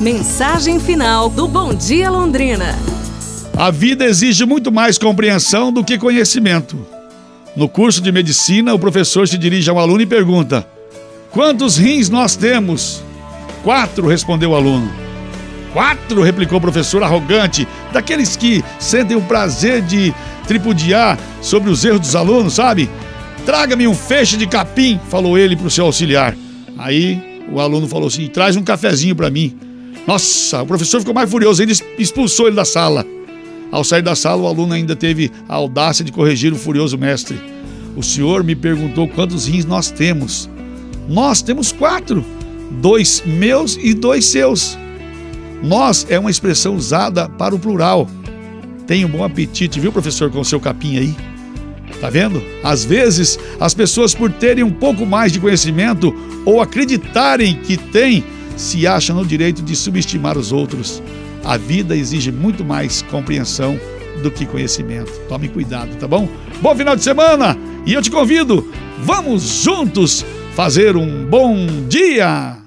Mensagem final do Bom Dia Londrina. A vida exige muito mais compreensão do que conhecimento. No curso de medicina, o professor se dirige a um aluno e pergunta: Quantos rins nós temos? Quatro, respondeu o aluno. Quatro, replicou o professor arrogante, daqueles que sentem o prazer de tripudiar sobre os erros dos alunos, sabe? Traga-me um feixe de capim, falou ele para o seu auxiliar. Aí o aluno falou assim: traz um cafezinho para mim. Nossa, o professor ficou mais furioso ainda expulsou ele da sala. Ao sair da sala, o aluno ainda teve a audácia de corrigir o furioso mestre. O senhor me perguntou quantos rins nós temos. Nós temos quatro: dois meus e dois seus. Nós é uma expressão usada para o plural. Tenha um bom apetite, viu, professor, com o seu capim aí? Tá vendo? Às vezes, as pessoas, por terem um pouco mais de conhecimento ou acreditarem que têm, se acham no direito de subestimar os outros. A vida exige muito mais compreensão do que conhecimento. Tome cuidado, tá bom? Bom final de semana e eu te convido, vamos juntos fazer um bom dia!